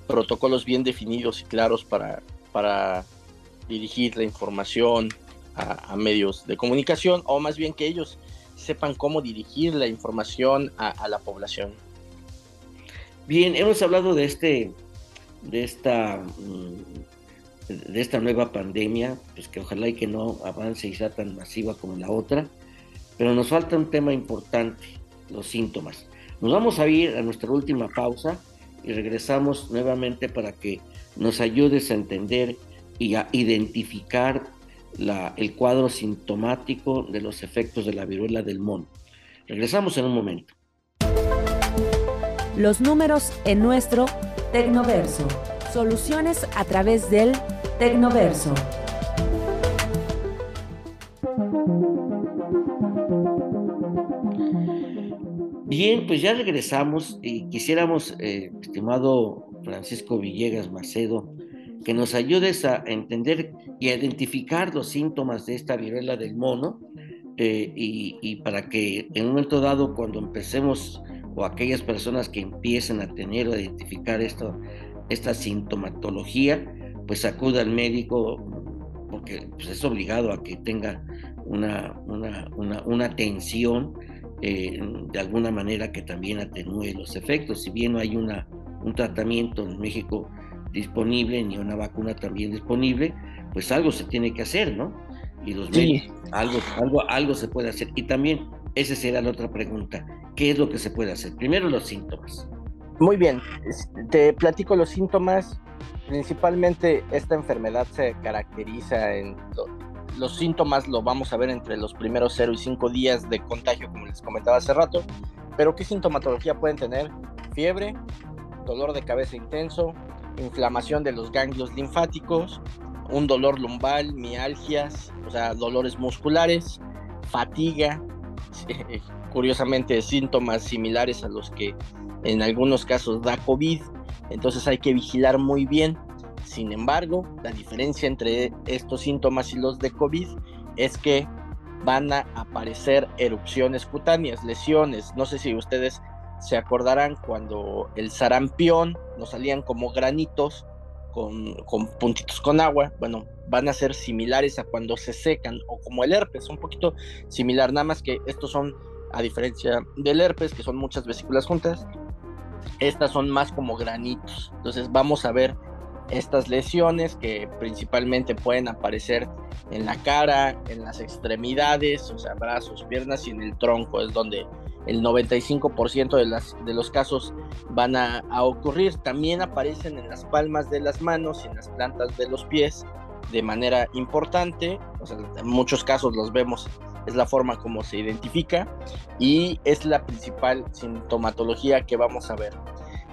protocolos bien definidos y claros para dirigir la información a, medios de comunicación o más bien que ellos sepan cómo dirigir la información a, la población. Bien, hemos hablado de este, de esta, mm, de esta nueva pandemia, pues que ojalá y que no avance y sea tan masiva como la otra, pero nos falta un tema importante, los síntomas. Nos vamos a ir a nuestra última pausa y regresamos nuevamente para que nos ayudes a entender y a identificar la, el cuadro sintomático de los efectos de la viruela del mono. Regresamos en un momento. Los números en nuestro Tecnoverso. Soluciones a través del Tecnoverso. Bien, pues ya regresamos y quisiéramos, eh, estimado Francisco Villegas Macedo, que nos ayudes a entender y a identificar los síntomas de esta viruela del mono eh, y, para que en un momento dado, cuando empecemos, o aquellas personas que empiecen a tener o a identificar esta sintomatología, pues acuda al médico porque pues, es obligado a que tenga una, una, una, una atención eh, de alguna manera que también atenúe los efectos. Si bien no hay una, un tratamiento en México disponible ni una vacuna también disponible, pues algo se tiene que hacer, ¿no? Y los médicos, algo, algo, algo se puede hacer. Y también, esa será la otra pregunta, ¿qué es lo que se puede hacer? Primero los síntomas. Muy bien, te platico los síntomas. Principalmente esta enfermedad se caracteriza en los síntomas lo vamos a ver entre los primeros 0 y 5 días de contagio, como les comentaba hace rato. Pero ¿qué sintomatología pueden tener? Fiebre, dolor de cabeza intenso, inflamación de los ganglios linfáticos, un dolor lumbal, mialgias, o sea, dolores musculares, fatiga, curiosamente síntomas similares a los que en algunos casos da COVID. Entonces hay que vigilar muy bien sin embargo, la diferencia entre estos síntomas y los de COVID es que van a aparecer erupciones cutáneas, lesiones. No sé si ustedes se acordarán cuando el sarampión nos salían como granitos con, puntitos con agua. Bueno, van a ser similares a cuando se secan o como el herpes, un poquito similar, nada más que estos son, a diferencia del herpes, que son muchas vesículas juntas, estas son más como granitos. Entonces vamos a ver estas lesiones que principalmente pueden aparecer en la cara, en las extremidades, o sea, brazos, piernas y en el tronco, es donde el 95% de, las, de los casos van a, ocurrir. También aparecen en las palmas de las manos y en las plantas de los pies de manera importante, o sea, en muchos casos los vemos, es la forma como se identifica y es la principal sintomatología que vamos a ver.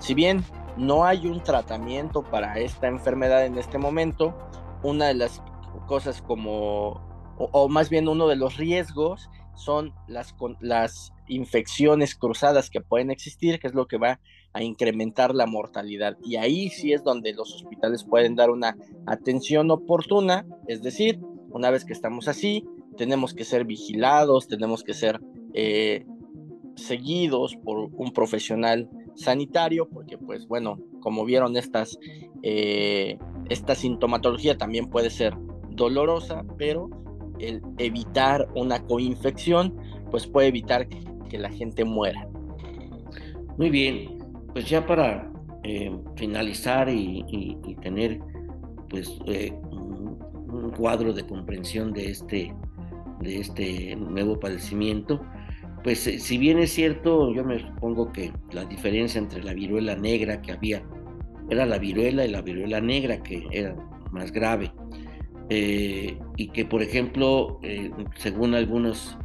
Si bien no hay un tratamiento para esta enfermedad en este momento. Una de las cosas como, o, más bien uno de los riesgos son las, las infecciones cruzadas que pueden existir, que es lo que va a incrementar la mortalidad. Y ahí sí es donde los hospitales pueden dar una atención oportuna, es decir, una vez que estamos así, tenemos que ser vigilados, tenemos que ser eh, seguidos por un profesional sanitario, porque pues bueno, como vieron estas, eh, esta sintomatología también puede ser dolorosa, pero el evitar una coinfección pues puede evitar que la gente muera. Muy bien, pues ya para eh, finalizar y, tener pues eh, un, cuadro de comprensión de este, de este nuevo padecimiento, pues eh, si bien es cierto, yo me supongo que la diferencia entre la viruela negra que había era la viruela y la viruela negra que era más grave. y que por ejemplo, según algunos,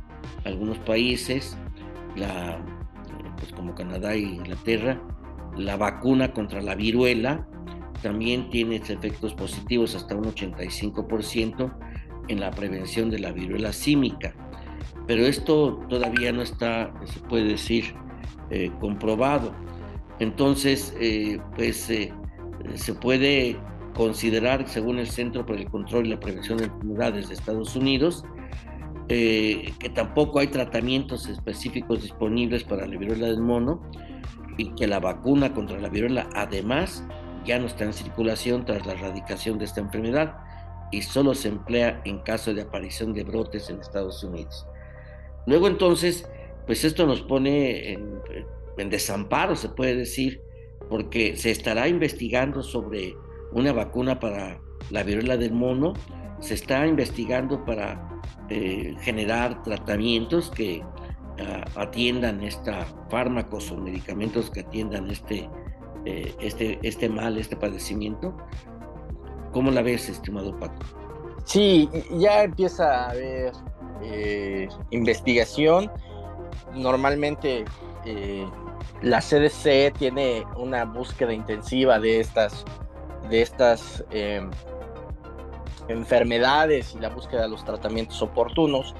algunos países, pues como Canadá e Inglaterra, la vacuna contra la viruela también tiene efectos positivos hasta un 85% en la prevención de la viruela símica. Pero esto todavía no está, se puede decir, eh, comprobado. Entonces, eh, pues eh, se puede considerar, según el Centro para el Control y la Prevención de Enfermedades de Estados Unidos, eh, que tampoco hay tratamientos específicos disponibles para la viruela del mono y que la vacuna contra la viruela además ya no está en circulación tras la erradicación de esta enfermedad y solo se emplea en caso de aparición de brotes en Estados Unidos. Luego entonces, pues esto nos pone en, en desamparo, se puede decir, porque se estará investigando sobre una vacuna para la viruela del mono, se está investigando para eh, generar tratamientos que ah, atiendan esta fármacos o medicamentos que atiendan este, eh, este, este mal, este padecimiento. ¿Cómo la ves, estimado Paco? Sí, ya empieza a haber eh, investigación. Normalmente la CDC tiene una búsqueda intensiva de estas, de estas enfermedades y la búsqueda de los tratamientos oportunos.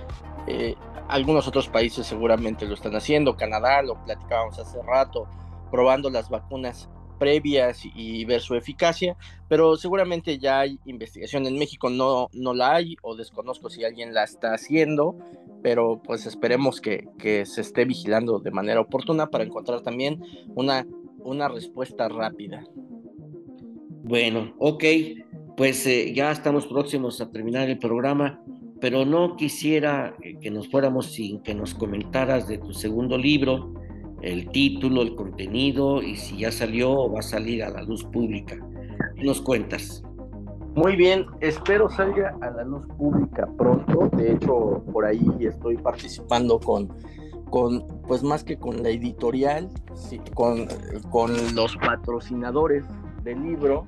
Eh, algunos otros países seguramente lo están haciendo, Canadá, lo platicábamos hace rato, probando las vacunas previas y ver su eficacia, pero seguramente ya hay investigación en México, no, no la hay o desconozco si alguien la está haciendo, pero pues esperemos que, que se esté vigilando de manera oportuna para encontrar también una, una respuesta rápida. Bueno, ok, pues eh, ya estamos próximos a terminar el programa, pero no quisiera que nos fuéramos sin que nos comentaras de tu segundo libro, el título, el contenido y si ya salió o va a salir a la luz pública. ¿Qué nos cuentas? Muy bien, espero salga a la luz pública pronto. De hecho, por ahí estoy participando con, con pues más que con la editorial, con, con los patrocinadores del libro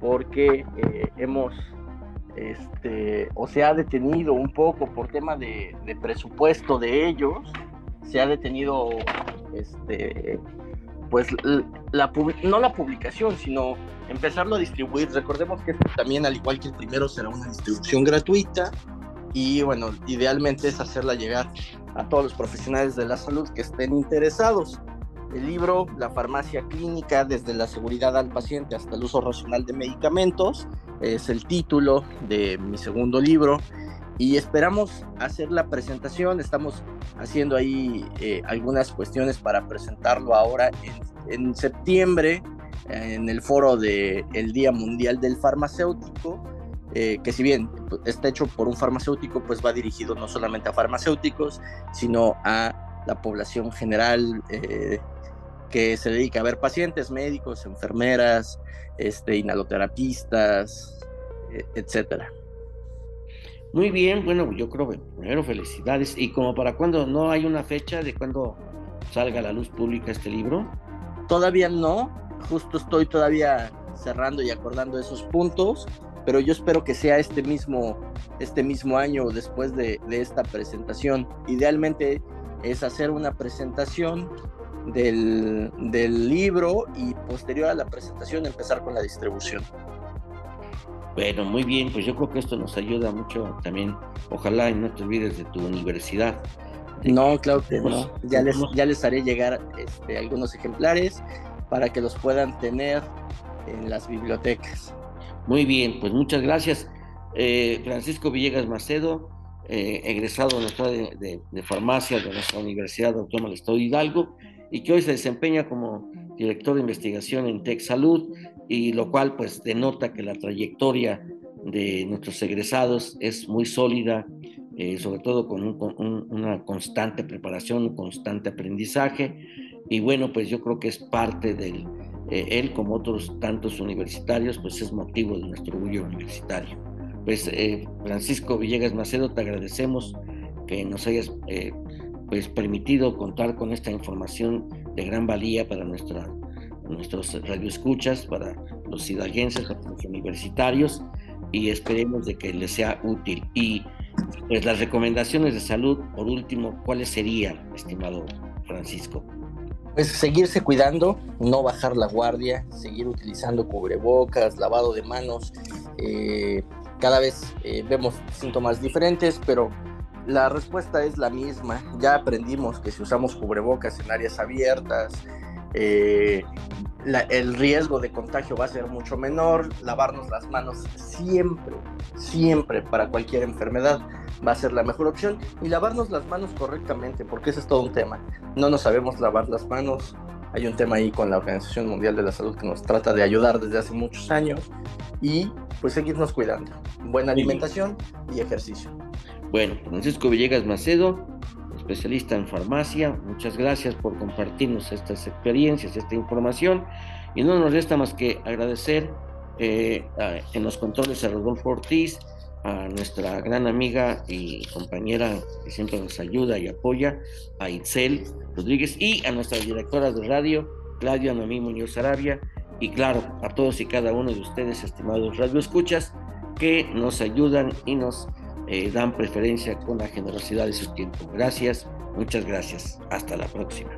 porque eh, hemos, este, o se ha detenido un poco por tema de, presupuesto de ellos, se ha detenido, este, pues, la, no la publicación, sino empezarlo a distribuir. Recordemos que también, al igual que el primero, será una distribución gratuita y, bueno, idealmente es hacerla llegar a todos los profesionales de la salud que estén interesados. El libro, La farmacia clínica, desde la seguridad al paciente hasta el uso racional de medicamentos, es el título de mi segundo libro y esperamos hacer la presentación. Estamos haciendo ahí eh, algunas cuestiones para presentarlo ahora en, septiembre en el foro del el Día Mundial del Farmacéutico. Eh, que si bien está hecho por un farmacéutico, pues va dirigido no solamente a farmacéuticos, sino a la población general eh, que se dedica a ver pacientes, médicos, enfermeras, este, inhaloterapistas, e, etcétera. Muy bien, bueno, yo creo que primero felicidades. ¿Y como para cuándo? ¿No hay una fecha de cuándo salga a la luz pública este libro? Todavía no, justo estoy todavía cerrando y acordando esos puntos, pero yo espero que sea este mismo, este mismo año después de, de esta presentación. Idealmente es hacer una presentación del, del libro y posterior a la presentación empezar con la distribución. Bueno, muy bien, pues yo creo que esto nos ayuda mucho también. Ojalá y no te olvides de tu universidad. no, claro que no. Ya les, ya les haré llegar este, algunos ejemplares para que los puedan tener en las bibliotecas. Muy bien, pues muchas gracias. Eh, Francisco Villegas Macedo, eh, egresado de, de, farmacia de nuestra Universidad Autónoma del Estado de Hidalgo y que hoy se desempeña como director de investigación en Tech Salud y lo cual pues denota que la trayectoria de nuestros egresados es muy sólida, eh, sobre todo con, una constante preparación, un constante aprendizaje. Y bueno, pues yo creo que es parte del, eh, él como otros tantos universitarios, pues es motivo de nuestro orgullo universitario. Pues eh, Francisco Villegas Macedo, te agradecemos que nos hayas pues permitido contar con esta información de gran valía para nuestra, nuestros radioescuchas, para los hidalguenses, para los universitarios y esperemos de que les sea útil. Y pues las recomendaciones de salud, por último, ¿cuáles serían, estimado Francisco? Pues seguirse cuidando, no bajar la guardia, seguir utilizando cubrebocas, lavado de manos. Eh, cada vez eh, vemos síntomas diferentes, pero la respuesta es la misma. Ya aprendimos que si usamos cubrebocas en áreas abiertas, eh, el riesgo de contagio va a ser mucho menor, lavarnos las manos siempre, siempre para cualquier enfermedad va a ser la mejor opción y lavarnos las manos correctamente, porque ese es todo un tema. No nos sabemos lavar las manos, hay un tema ahí con la Organización Mundial de la Salud que nos trata de ayudar desde hace muchos años y pues seguirnos cuidando. Buena alimentación y ejercicio. Bueno, Francisco Villegas Macedo, especialista en farmacia. Muchas gracias por compartirnos estas experiencias, esta información. Y no nos resta más que agradecer eh, en los controles a Rodolfo Ortiz, a nuestra gran amiga y compañera que siempre nos ayuda y apoya, a Itzel Rodríguez y a nuestra directora de radio, Claudia Noemí Muñoz Arabia, y claro, a todos y cada uno de ustedes, estimados radioescuchas, que nos ayudan y nos eh, dan preferencia con la generosidad de su tiempo. Gracias, muchas gracias. Hasta la próxima.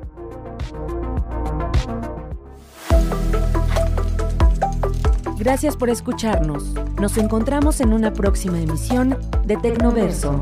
Gracias por escucharnos. Nos encontramos en una próxima emisión de Tecnoverso.